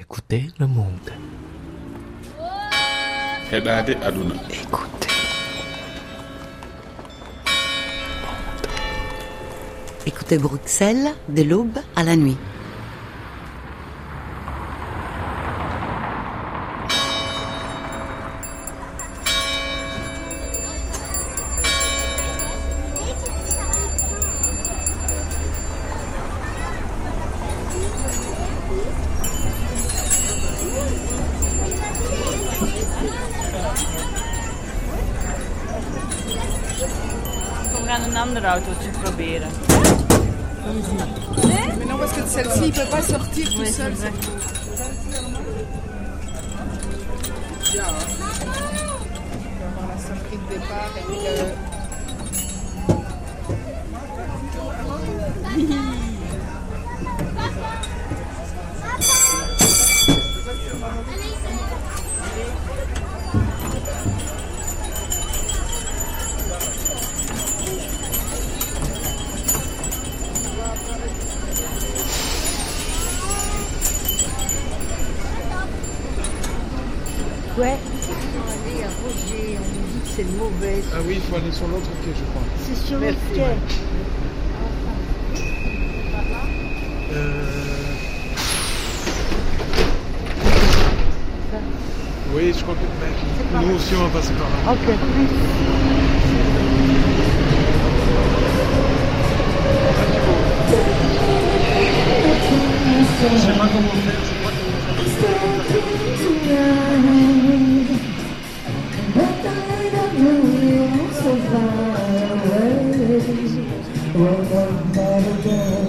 Écoutez le monde. heɗade aduna Écoutez. Écoutez Bruxelles de l'aube à la nuit. We gaan een ander autootje proberen. Mais non, parce que celle-ci, il peut pas sortir tout Oui, seul. c'est vrai. Bien, hein. On va avoir la sonnerie de départ et Ouais. Allez, à Roger, on me dit que c'est mauvais. Ah oui, il faut aller sur l'autre quai, je crois. C'est sur le Merci, quai. ouais. Euh... Oui, je crois que mais nous aussi on va passer par là. Ok. Je sais pas comment faire, you so far Woke up better again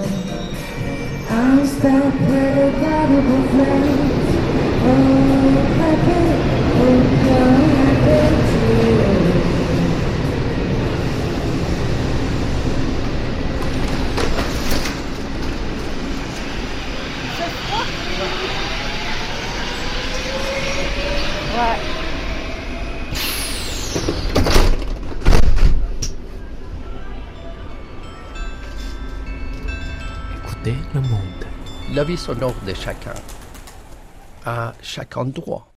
I'm still pretty valuable friends Oh, happy, oh, happy too What? Le monde. La vie sonore de chacun, à chaque endroit.